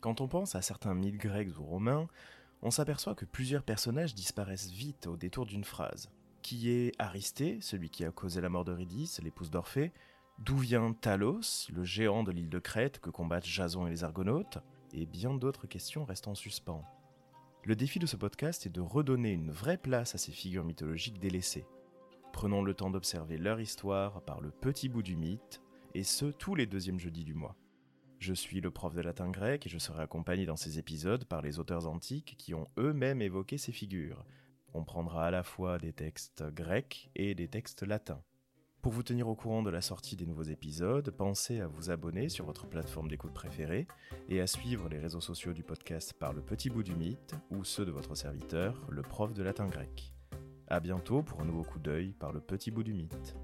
Quand on pense à certains mythes grecs ou romains, on s'aperçoit que plusieurs personnages disparaissent vite au détour d'une phrase. Qui est Aristée, celui qui a causé la mort d'Eurydice, l'épouse d'Orphée? D'où vient Talos, le géant de l'île de Crète que combattent Jason et les Argonautes? Et bien d'autres questions restent en suspens. Le défi de ce podcast est de redonner une vraie place à ces figures mythologiques délaissées. Prenons le temps d'observer leur histoire par le petit bout du mythe, et ce tous les deuxièmes jeudis du mois. Je suis le prof de latin grec et je serai accompagné dans ces épisodes par les auteurs antiques qui ont eux-mêmes évoqué ces figures. On prendra à la fois des textes grecs et des textes latins. Pour vous tenir au courant de la sortie des nouveaux épisodes, pensez à vous abonner sur votre plateforme d'écoute préférée et à suivre les réseaux sociaux du podcast par le petit bout du mythe ou ceux de votre serviteur, le prof de latin grec. A bientôt pour un nouveau coup d'œil par le petit bout du mythe.